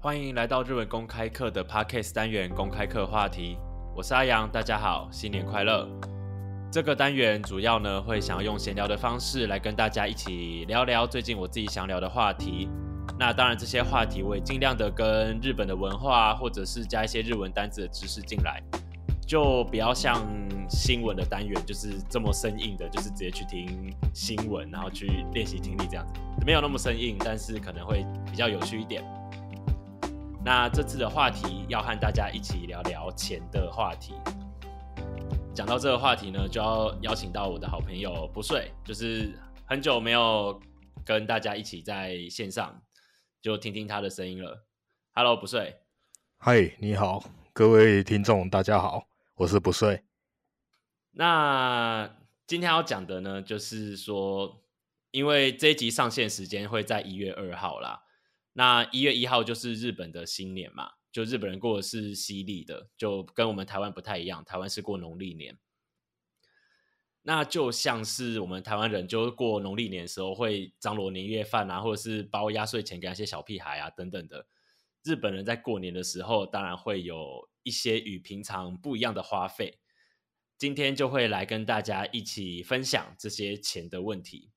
欢迎来到日文公开课的 Podcast 单元公开课话题，我是阿阳，大家好，新年快乐。这个单元主要呢会想要用闲聊的方式来跟大家一起聊聊最近我自己想聊的话题。那当然这些话题我也尽量的跟日本的文化或者是加一些日文单字的知识进来，就不要像新闻的单元就是这么生硬的，就是直接去听新闻，然后去练习听力这样子，没有那么生硬，但是可能会比较有趣一点。那这次的话题要和大家一起聊聊钱的话题。讲到这个话题呢，就要邀请到我的好朋友不睡，就是很久没有跟大家一起在线上，就听听他的声音了。Hello，不睡。嗨，你好，各位听众，大家好，我是不睡。那今天要讲的呢，就是说，因为这一集上线时间会在一月二号啦。那一月一号就是日本的新年嘛，就日本人过的是西历的，就跟我们台湾不太一样，台湾是过农历年。那就像是我们台湾人，就过农历年的时候会张罗年夜饭啊，或者是包压岁钱给那些小屁孩啊等等的。日本人在过年的时候，当然会有一些与平常不一样的花费。今天就会来跟大家一起分享这些钱的问题。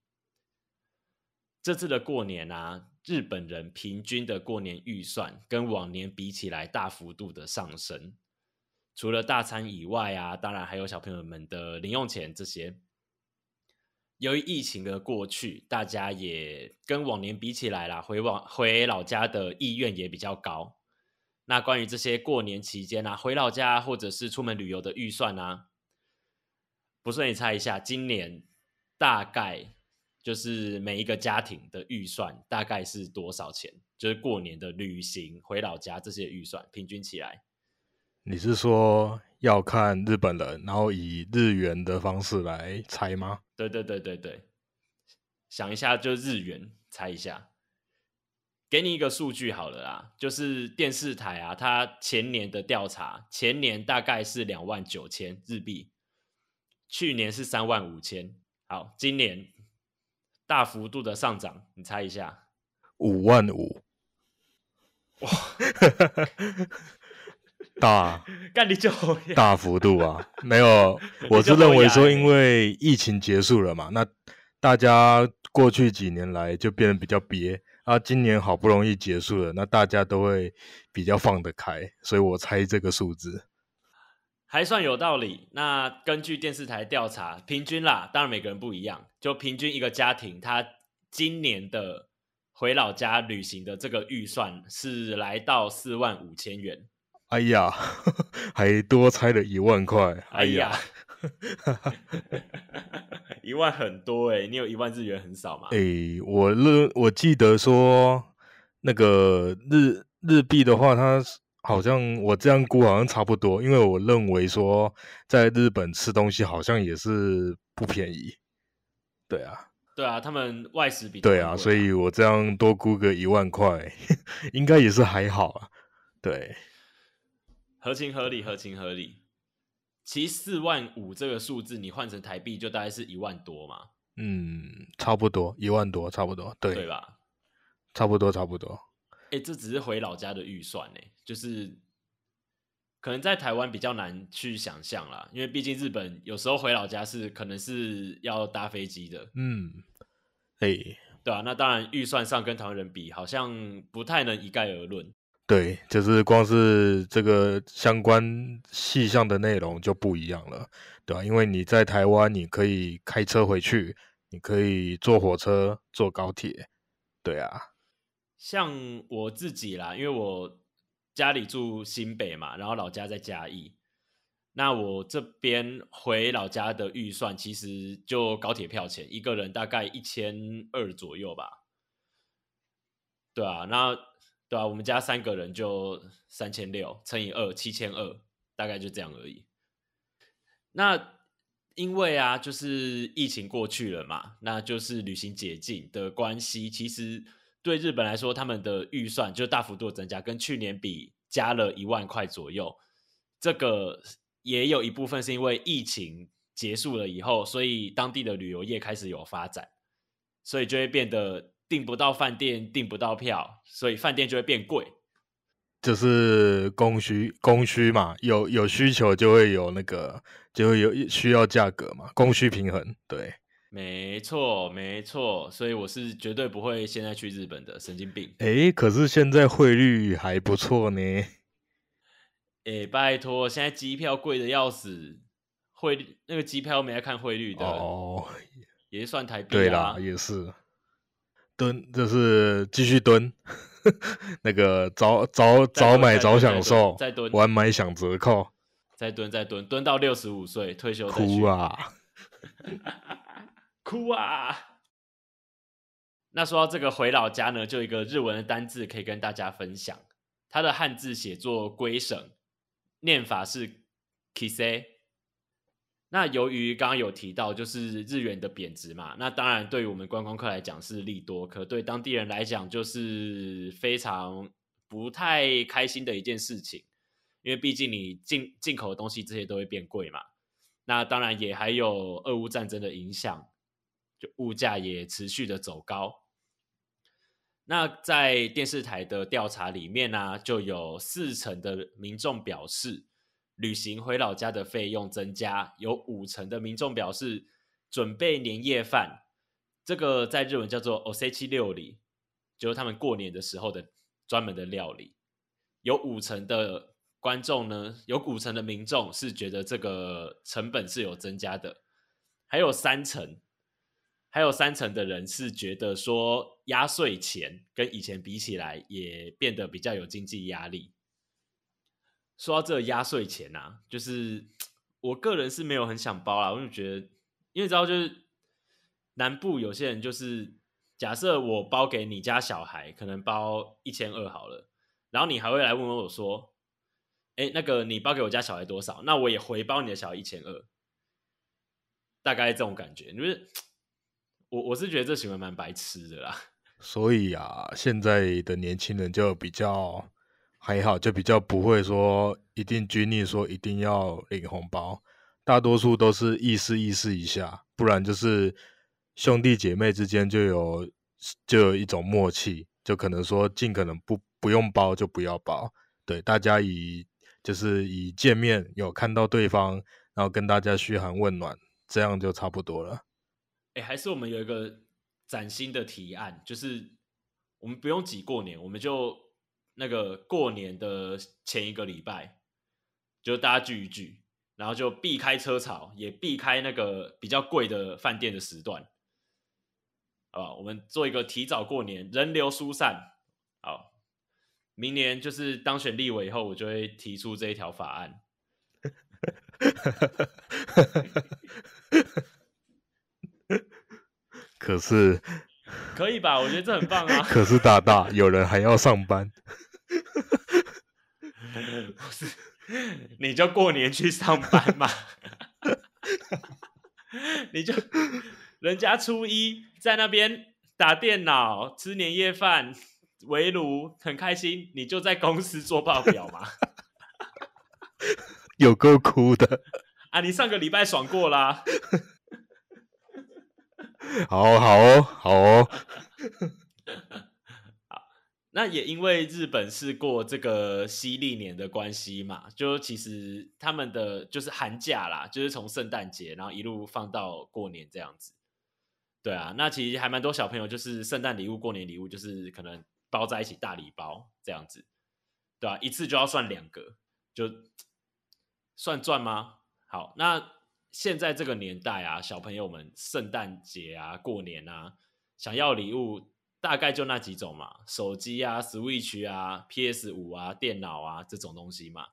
这次的过年啊。日本人平均的过年预算跟往年比起来大幅度的上升，除了大餐以外啊，当然还有小朋友们的零用钱这些。由于疫情的过去，大家也跟往年比起来啦，回往回老家的意愿也比较高。那关于这些过年期间啊，回老家或者是出门旅游的预算呢？不是你猜一下，今年大概？就是每一个家庭的预算大概是多少钱？就是过年的旅行、回老家这些预算平均起来，你是说要看日本人，然后以日元的方式来猜吗？对对对对对，想一下就日元猜一下，给你一个数据好了啦，就是电视台啊，它前年的调查，前年大概是两万九千日币，去年是三万五千，好，今年。大幅度的上涨，你猜一下？五万五，哇，大，干你就大幅度啊！没有，我是认为说，因为疫情结束了嘛，那大家过去几年来就变得比较憋啊，今年好不容易结束了，那大家都会比较放得开，所以我猜这个数字。还算有道理。那根据电视台调查，平均啦，当然每个人不一样，就平均一个家庭，他今年的回老家旅行的这个预算是来到四万五千元。哎呀，还多猜了一万块。哎呀，一万很多哎，你有一万日元很少吗？哎，我日我记得说那个日日币的话，它。好像我这样估好像差不多，因为我认为说在日本吃东西好像也是不便宜，对啊，对啊，他们外食比对啊，所以我这样多估个一万块，应该也是还好啊，对，合情合理，合情合理。其实四万五这个数字，你换成台币就大概是一万多嘛，嗯，差不多一万多，差不多，对，对吧？差不多，差不多。哎，这只是回老家的预算哎，就是可能在台湾比较难去想象啦，因为毕竟日本有时候回老家是可能是要搭飞机的。嗯，哎，对啊，那当然预算上跟台湾人比，好像不太能一概而论。对，就是光是这个相关细项的内容就不一样了，对吧？因为你在台湾，你可以开车回去，你可以坐火车、坐高铁，对啊。像我自己啦，因为我家里住新北嘛，然后老家在嘉义，那我这边回老家的预算其实就高铁票钱，一个人大概一千二左右吧。对啊，那对啊，我们家三个人就三千六乘以二，七千二，大概就这样而已。那因为啊，就是疫情过去了嘛，那就是旅行解禁的关系，其实。对日本来说，他们的预算就大幅度增加，跟去年比加了一万块左右。这个也有一部分是因为疫情结束了以后，所以当地的旅游业开始有发展，所以就会变得订不到饭店，订不到票，所以饭店就会变贵。就是供需供需嘛，有有需求就会有那个就会有需要价格嘛，供需平衡，对，没错没错，所以我是绝对不会现在去日本的，神经病。哎，可是现在汇率还不错呢。哎，拜托，现在机票贵的要死，汇率那个机票没来看汇率的哦，也是算台币对啦，也是蹲，就是继续蹲，那个早早早买早享受，再蹲晚买享折扣，再蹲再蹲，蹲到六十五岁退休哭啊，哭啊！那说到这个回老家呢，就一个日文的单字可以跟大家分享，它的汉字写作归省。念法是 kise。那由于刚刚有提到，就是日元的贬值嘛，那当然对于我们观光客来讲是利多，可对当地人来讲就是非常不太开心的一件事情，因为毕竟你进进口的东西这些都会变贵嘛。那当然也还有俄乌战争的影响，就物价也持续的走高。那在电视台的调查里面呢，就有四成的民众表示旅行回老家的费用增加，有五成的民众表示准备年夜饭，这个在日文叫做 o s e c h i 料理，就是他们过年的时候的专门的料理。有五成的观众呢，有五成的民众是觉得这个成本是有增加的，还有三成。还有三成的人是觉得说压岁钱跟以前比起来也变得比较有经济压力。说到这压岁钱啊，就是我个人是没有很想包啦，我就觉得，因为知道就是南部有些人就是假设我包给你家小孩，可能包一千二好了，然后你还会来问我说，哎，那个你包给我家小孩多少？那我也回包你的小孩一千二，大概这种感觉，就是。我我是觉得这行为蛮白痴的啦，所以啊，现在的年轻人就比较还好，就比较不会说一定拘泥说一定要领红包，大多数都是意思意思一下，不然就是兄弟姐妹之间就有就有一种默契，就可能说尽可能不不用包就不要包，对，大家以就是以见面有看到对方，然后跟大家嘘寒问暖，这样就差不多了。哎，还是我们有一个崭新的提案，就是我们不用挤过年，我们就那个过年的前一个礼拜，就大家聚一聚，然后就避开车潮，也避开那个比较贵的饭店的时段，啊，我们做一个提早过年，人流疏散。好，明年就是当选立委以后，我就会提出这一条法案。可是，可以吧？我觉得这很棒啊。可是大大，有人还要上班。不是，你就过年去上班嘛。你就人家初一在那边打电脑、吃年夜饭、围炉，很开心。你就在公司做报表嘛。有够哭的啊！你上个礼拜爽过啦。好好哦，好哦。好，那也因为日本是过这个西历年的关系嘛，就其实他们的就是寒假啦，就是从圣诞节然后一路放到过年这样子。对啊，那其实还蛮多小朋友就是圣诞礼物、过年礼物，就是可能包在一起大礼包这样子，对啊？一次就要算两个，就算赚吗？好，那。现在这个年代啊，小朋友们圣诞节啊、过年啊，想要礼物大概就那几种嘛，手机啊、Switch 啊、PS 五啊、电脑啊这种东西嘛。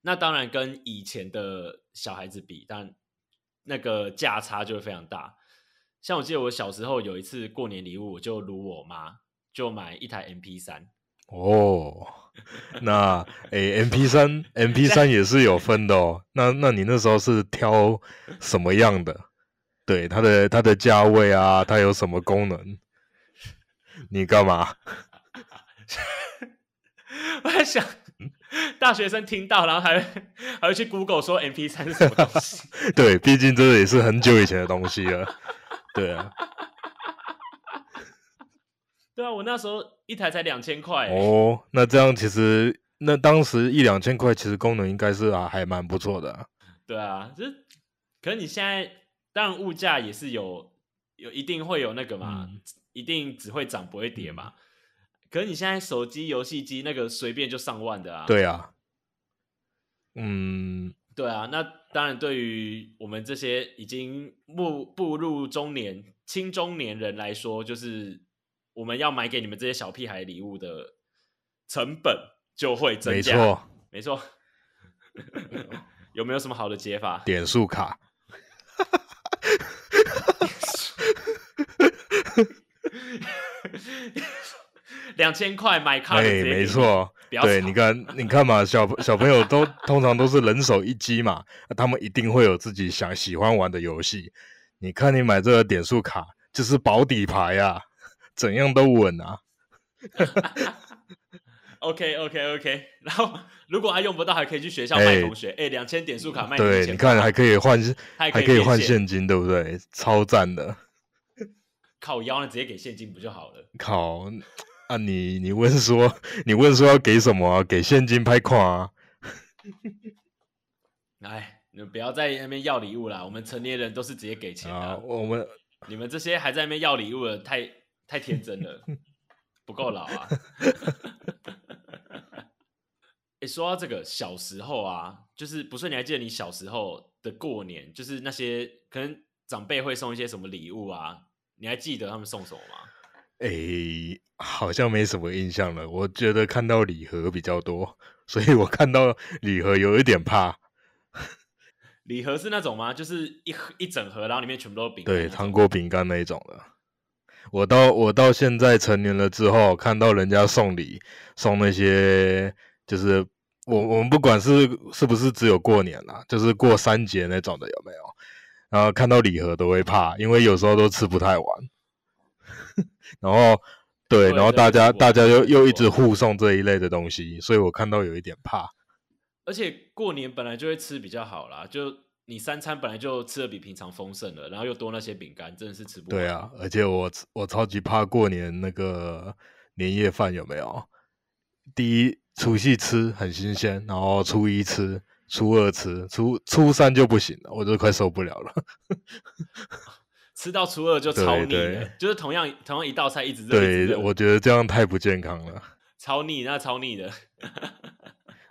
那当然跟以前的小孩子比，但那个价差就会非常大。像我记得我小时候有一次过年礼物，我就如我妈，就买一台 MP 三。哦，那诶，M P 三，M P 三 也是有分的哦。那那你那时候是挑什么样的？对，它的它的价位啊，它有什么功能？你干嘛？我在想，大学生听到，然后还还会去 Google 说 M P 三是什么东西？对，毕竟这也是很久以前的东西了。对啊。对啊，我那时候一台才两千块。哦，那这样其实那当时一两千块，其实功能应该是啊还蛮不错的。对啊，就是，可是你现在当然物价也是有有一定会有那个嘛，一定只会涨不会跌嘛。可是你现在手机游戏机那个随便就上万的啊。对啊。嗯，对啊，那当然对于我们这些已经步步入中年、青中年人来说，就是我们要买给你们这些小屁孩礼物的成本就会增加。没错，没错。有没有什么好的解法？点数卡。两千块买卡，对，没错。对，你看，你看嘛，小小朋友都通常都是人手一机嘛，他们一定会有自己想喜欢玩的游戏。你看，你买这个点数卡就是保底牌呀，怎样都稳啊。OK OK OK，然后如果还用不到，还可以去学校卖同学。哎，两千点数卡卖对，你看还可以换，还可以换现金，对不对？超赞的。靠腰呢，直接给现金不就好了？靠。啊，你你问说，你问说要给什么？给现金拍款啊？哎，你们不要在那边要礼物啦！我们成年人都是直接给钱的。我们你们这些还在那边要礼物的，太太天真了，不够老啊！哎，说到这个小时候啊，就是不是你还记得你小时候的过年，就是那些可能长辈会送一些什么礼物啊？你还记得他们送什么吗？哎。好像没什么印象了。我觉得看到礼盒比较多，所以我看到礼盒有一点怕。礼盒是那种吗？就是一盒一整盒，然后里面全部都是饼干。对，糖果、饼干那一种的。我到我到现在成年了之后，看到人家送礼，送那些，就是我我们不管是是不是只有过年啦，就是过三节那种的有没有？然后看到礼盒都会怕，因为有时候都吃不太完。然后。对，然后大家大家又又一直互送这一类的东西，所以我看到有一点怕。而且过年本来就会吃比较好啦，就你三餐本来就吃的比平常丰盛了，然后又多那些饼干，真的是吃不。对啊，而且我我超级怕过年那个年夜饭有没有？第一除夕吃很新鲜，然后初一吃，初二吃，初初三就不行了，我就快受不了了。吃到初二就超腻了，就是同样同样一道菜一直热。对，我觉得这样太不健康了。超腻，那超腻的。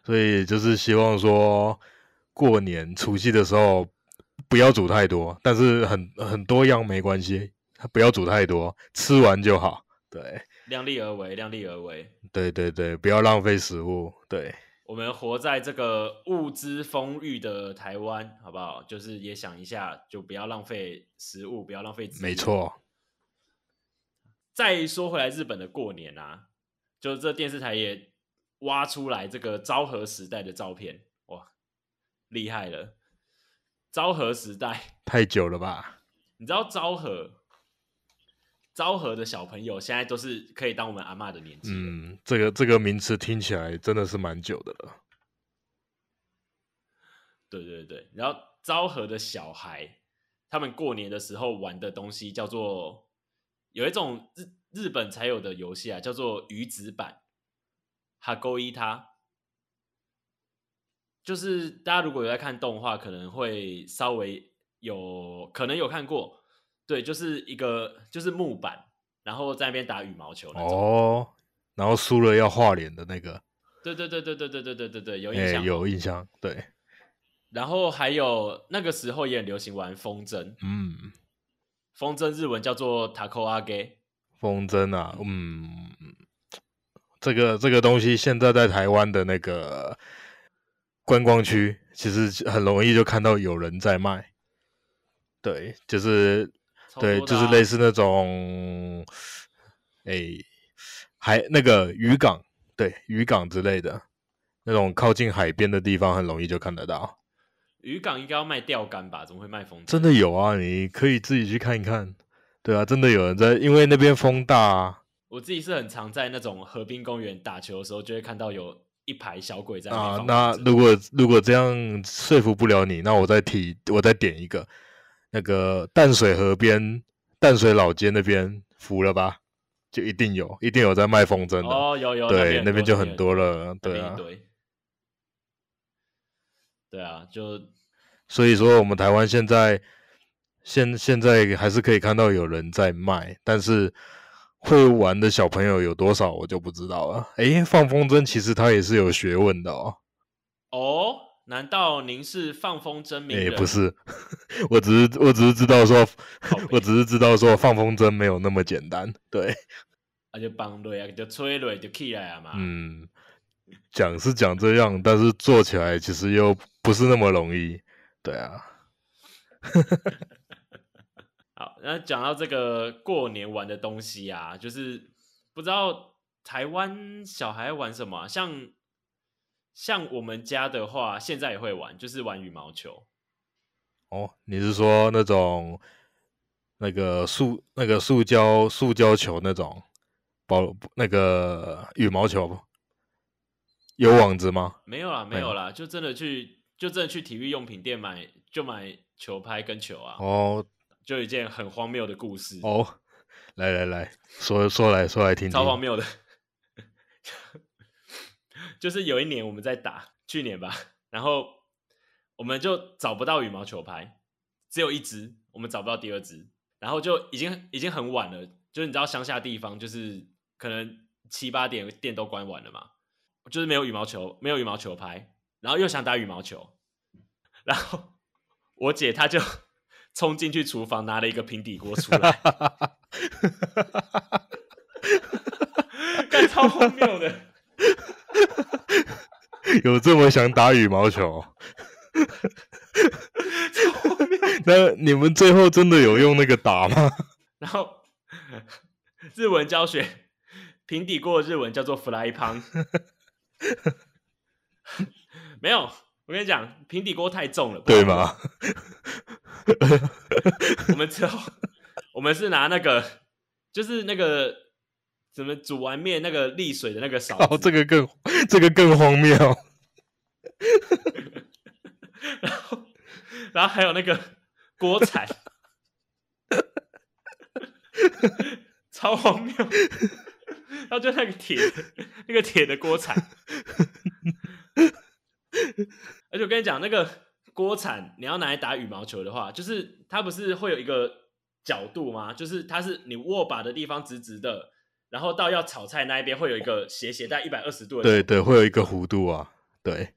所以就是希望说，过年除夕的时候不要煮太多，但是很很多样没关系，不要煮太多，吃完就好。对，量力而为，量力而为。对对对，不要浪费食物。对。我们活在这个物资丰裕的台湾，好不好？就是也想一下，就不要浪费食物，不要浪费。没错。再说回来，日本的过年啊，就这电视台也挖出来这个昭和时代的照片，哇，厉害了！昭和时代 太久了吧？你知道昭和？昭和的小朋友现在都是可以当我们阿妈的年纪。嗯，这个这个名词听起来真的是蛮久的了。对对对，然后昭和的小孩，他们过年的时候玩的东西叫做有一种日日本才有的游戏啊，叫做鱼子板，哈勾伊他，就是大家如果有在看动画，可能会稍微有可能有看过。对，就是一个就是木板，然后在那边打羽毛球那种。哦，然后输了要画脸的那个。对对对对对对对对对对，有印象。有印象，对。然后还有那个时候也很流行玩风筝。嗯。风筝日文叫做 tako age。风筝啊，嗯，这个这个东西现在在台湾的那个观光区，其实很容易就看到有人在卖。对，就是。对，就是类似那种，哎，海那个渔港，对，渔港之类的，那种靠近海边的地方，很容易就看得到。渔港应该要卖钓竿吧？怎么会卖风筝？真的有啊，你可以自己去看一看。对啊，真的有人在，因为那边风大。啊。我自己是很常在那种河滨公园打球的时候，就会看到有一排小鬼在啊。那如果如果这样说服不了你，那我再提，我再点一个。那个淡水河边、淡水老街那边服了吧？就一定有，一定有在卖风筝的。哦，有有，对，那边就很多了。对啊，对啊，就所以说，我们台湾现在现现在还是可以看到有人在卖，但是会玩的小朋友有多少，我就不知道了。诶，放风筝其实它也是有学问的哦。哦。难道您是放风筝名人？不是，我只是我只是知道说，我只是知道说放风筝没有那么简单。对，那就放对啊，就吹对就起来啊嘛。嗯，讲是讲这样，但是做起来其实又不是那么容易。对啊。好，那讲到这个过年玩的东西啊，就是不知道台湾小孩玩什么，像。像我们家的话，现在也会玩，就是玩羽毛球。哦，你是说那种那个塑那个塑胶塑胶球那种保那个羽毛球有网子吗？没有啦，没有啦，就真的去就真的去体育用品店买，就买球拍跟球啊。哦，就一件很荒谬的故事。哦，来来来说说来说来听听，超荒谬的。就是有一年我们在打，去年吧，然后我们就找不到羽毛球拍，只有一只，我们找不到第二只，然后就已经已经很晚了，就是你知道乡下地方就是可能七八点店都关完了嘛，就是没有羽毛球，没有羽毛球拍，然后又想打羽毛球，然后我姐她就冲进去厨房拿了一个平底锅出来，干超荒谬的。有这么想打羽毛球？那你们最后真的有用那个打吗？然后日文教学平底锅的日文叫做 fly pan。没有，我跟你讲，平底锅太重了，对吗？我们之后我们是拿那个，就是那个。怎么煮完面那个沥水的那个勺？哦，这个更这个更荒谬。然后，然后还有那个锅铲，超荒谬。然后就那个铁，那个铁的锅铲。而且我跟你讲，那个锅铲你要拿来打羽毛球的话，就是它不是会有一个角度吗？就是它是你握把的地方直直的。然后到要炒菜那一边会有一个斜斜带一百二十度的，对对，会有一个弧度啊，对，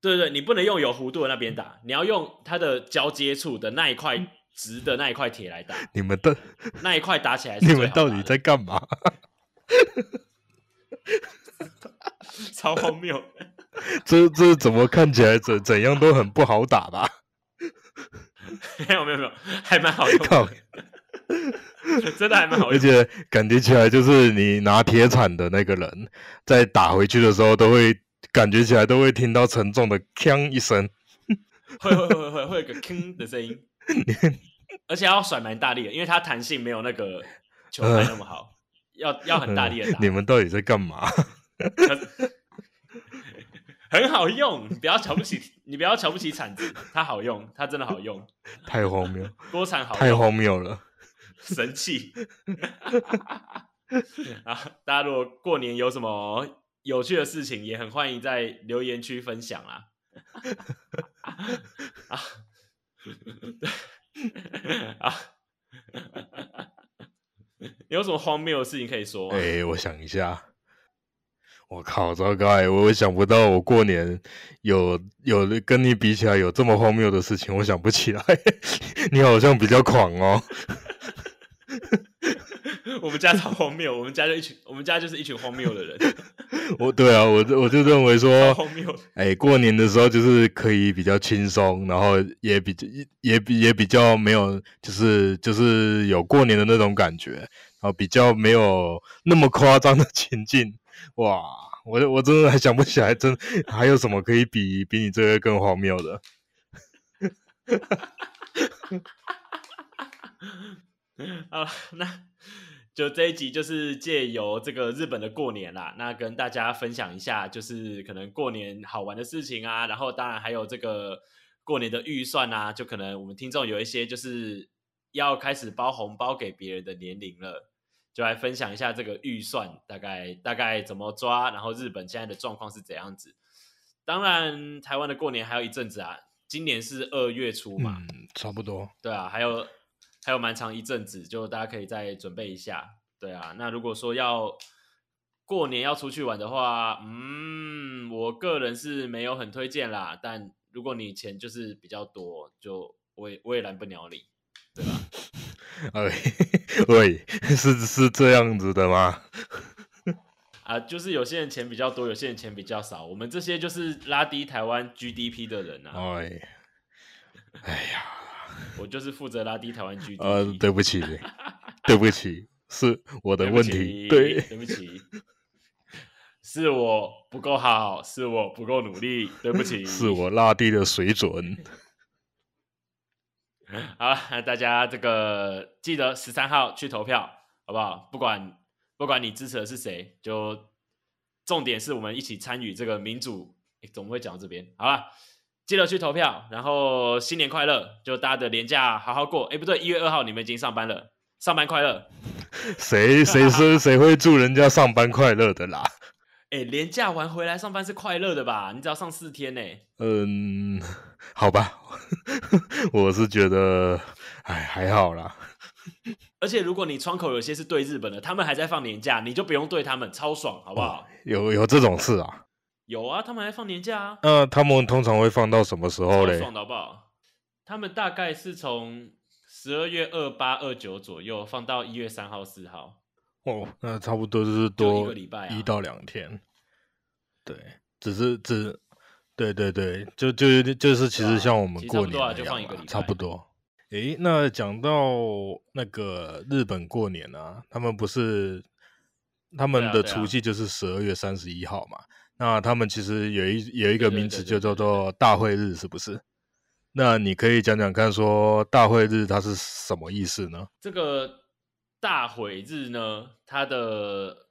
对对，你不能用有弧度的那边打，你要用它的交接处的那一块直的那一块铁来打。你们的那一块打起来，你们到底在干嘛？超荒谬！这这怎么看起来怎怎样都很不好打吧？没有没有没有，还蛮好用。真的还蛮好，而且感觉起来就是你拿铁铲的那个人，在打回去的时候，都会感觉起来都会听到沉重的“锵”一声，会会会会会有个“锵”的声音，而且要甩蛮大力的，因为它弹性没有那个球拍那么好，要要很大力的打。你们到底在干嘛？很好用，你不要瞧不起 你，不要瞧不起铲子，它好用，它真的好用。太荒谬，锅铲好，太荒谬了。神器 啊！大家如果过年有什么有趣的事情，也很欢迎在留言区分享啊！啊，啊，有什么荒谬的事情可以说？哎，我想一下，我靠，糟糕！哎，我想不到我过年有有跟你比起来有这么荒谬的事情，我想不起来。你好像比较狂哦。我们家超荒谬，我们家就一群，我们家就是一群荒谬的人。我对啊，我我就认为说，荒谬。哎，过年的时候就是可以比较轻松，然后也比也比也比较没有，就是就是有过年的那种感觉，然后比较没有那么夸张的情境。哇，我我真的还想不起来，真还有什么可以比比你这个更荒谬的。好，那就这一集就是借由这个日本的过年啦，那跟大家分享一下，就是可能过年好玩的事情啊，然后当然还有这个过年的预算啊，就可能我们听众有一些就是要开始包红包给别人的年龄了，就来分享一下这个预算大概大概怎么抓，然后日本现在的状况是怎样子。当然，台湾的过年还有一阵子啊，今年是二月初嘛，嗯，差不多。对啊，还有还有蛮长一阵子，就大家可以再准备一下。对啊，那如果说要过年要出去玩的话，嗯，我个人是没有很推荐啦。但如果你钱就是比较多，就我也我也拦不了你，对吧？哎，喂，是是这样子的吗？啊，就是有些人钱比较多，有些人钱比较少。我们这些就是拉低台湾 GDP 的人啊。哎，哎呀，我就是负责拉低台湾 GDP。呃，对不起，对不起，是我的问题。对，对不起，是我不够好，是我不够努力，对不起，是我拉低了水准。好，那大家这个记得十三号去投票，好不好？不管。不管你支持的是谁，就重点是我们一起参与这个民主。总会讲到这边，好了，记得去投票，然后新年快乐！就大家的年假好好过。哎，不对，一月二号你们已经上班了，上班快乐。谁谁说谁会祝人家上班快乐的啦？哎，年假完回来上班是快乐的吧？你只要上四天呢。嗯，好吧，我是觉得，哎，还好啦。而且如果你窗口有些是对日本的，他们还在放年假，你就不用对他们，超爽，好不好？有有这种事啊？有啊，他们还放年假啊。那他们通常会放到什么时候嘞？爽好不好？他们大概是从十二月二八、二九左右放到一月三号、四号。哦，那差不多就是多一个礼拜，一到两天。对，只是只，对对对，就就就是其实像我们过年一样，差不多。诶，那讲到那个日本过年啊，他们不是他们的除夕就是十二月三十一号嘛？那他们其实有一有一个名词就叫做大会日，是不是？那你可以讲讲看，说大会日它是什么意思呢？这个大会日呢，它的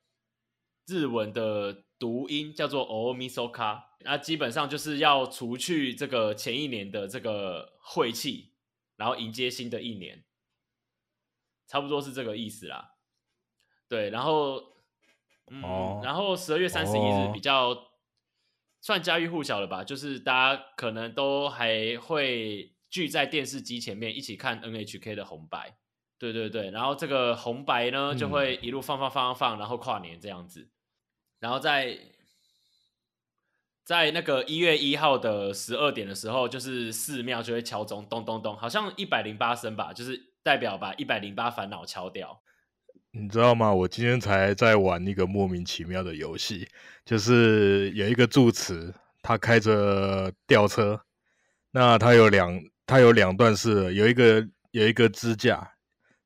日文的读音叫做 omisoka，那基本上就是要除去这个前一年的这个晦气。然后迎接新的一年，差不多是这个意思啦。对，然后，嗯，然后十二月三十一日比较算家喻户晓了吧？就是大家可能都还会聚在电视机前面一起看 NHK 的红白。对对对，然后这个红白呢就会一路放放放放放，然后跨年这样子，然后在。在那个一月一号的十二点的时候，就是寺庙就会敲钟，咚咚咚，好像一百零八声吧，就是代表把一百零八烦恼敲掉。你知道吗？我今天才在玩一个莫名其妙的游戏，就是有一个住持，他开着吊车，那他有两，他有两段式，有一个有一个支架，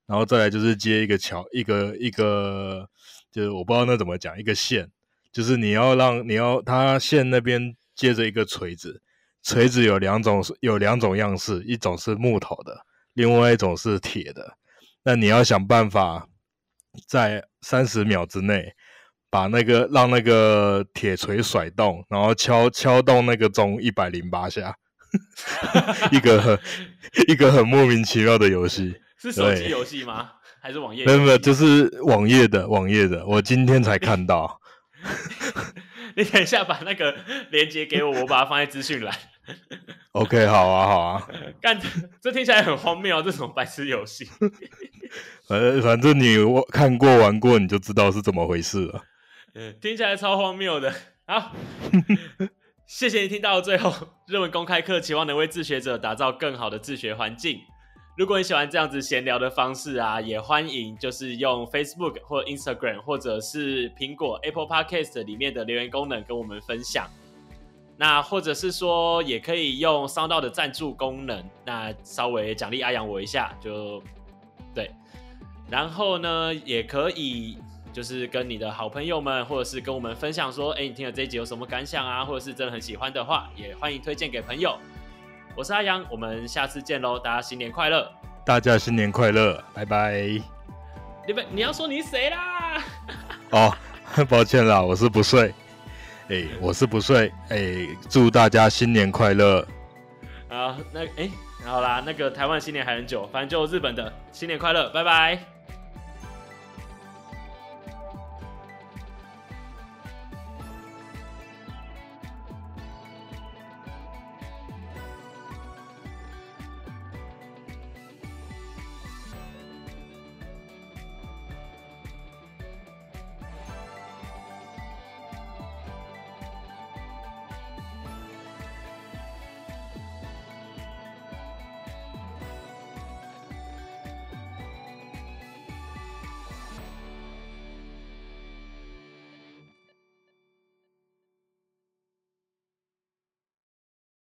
然后再来就是接一个桥，一个一个，就是我不知道那怎么讲，一个线。就是你要让你要它线那边接着一个锤子，锤子有两种有两种样式，一种是木头的，另外一种是铁的。那你要想办法在三十秒之内把那个让那个铁锤甩动，然后敲敲动那个钟一百零八下，一个很一个很莫名其妙的游戏。是手机游戏吗？还是网页？没有没有，就是网页的网页的。我今天才看到。你等一下把那个链接给我，我把它放在资讯栏。OK，好啊，好啊。干，这听起来很荒谬，这什么白痴游戏。反反正你我看过玩过，你就知道是怎么回事了。嗯，听起来超荒谬的。好，谢谢你听到最后。日文公开课，期望能为自学者打造更好的自学环境。如果你喜欢这样子闲聊的方式啊，也欢迎就是用 Facebook 或 Instagram 或者是苹果 Apple Podcast 里面的留言功能跟我们分享。那或者是说，也可以用商道的赞助功能，那稍微奖励阿阳我一下，就对。然后呢，也可以就是跟你的好朋友们，或者是跟我们分享说，哎，你听了这一集有什么感想啊？或者是真的很喜欢的话，也欢迎推荐给朋友。我是阿阳，我们下次见喽！大家新年快乐！大家新年快乐，拜拜！你们你要说你是谁啦？哦，抱歉啦，我是不睡。哎，我是不睡。哎，祝大家新年快乐！啊，那哎，好啦，那个台湾新年还很久，反正就日本的新年快乐，拜拜。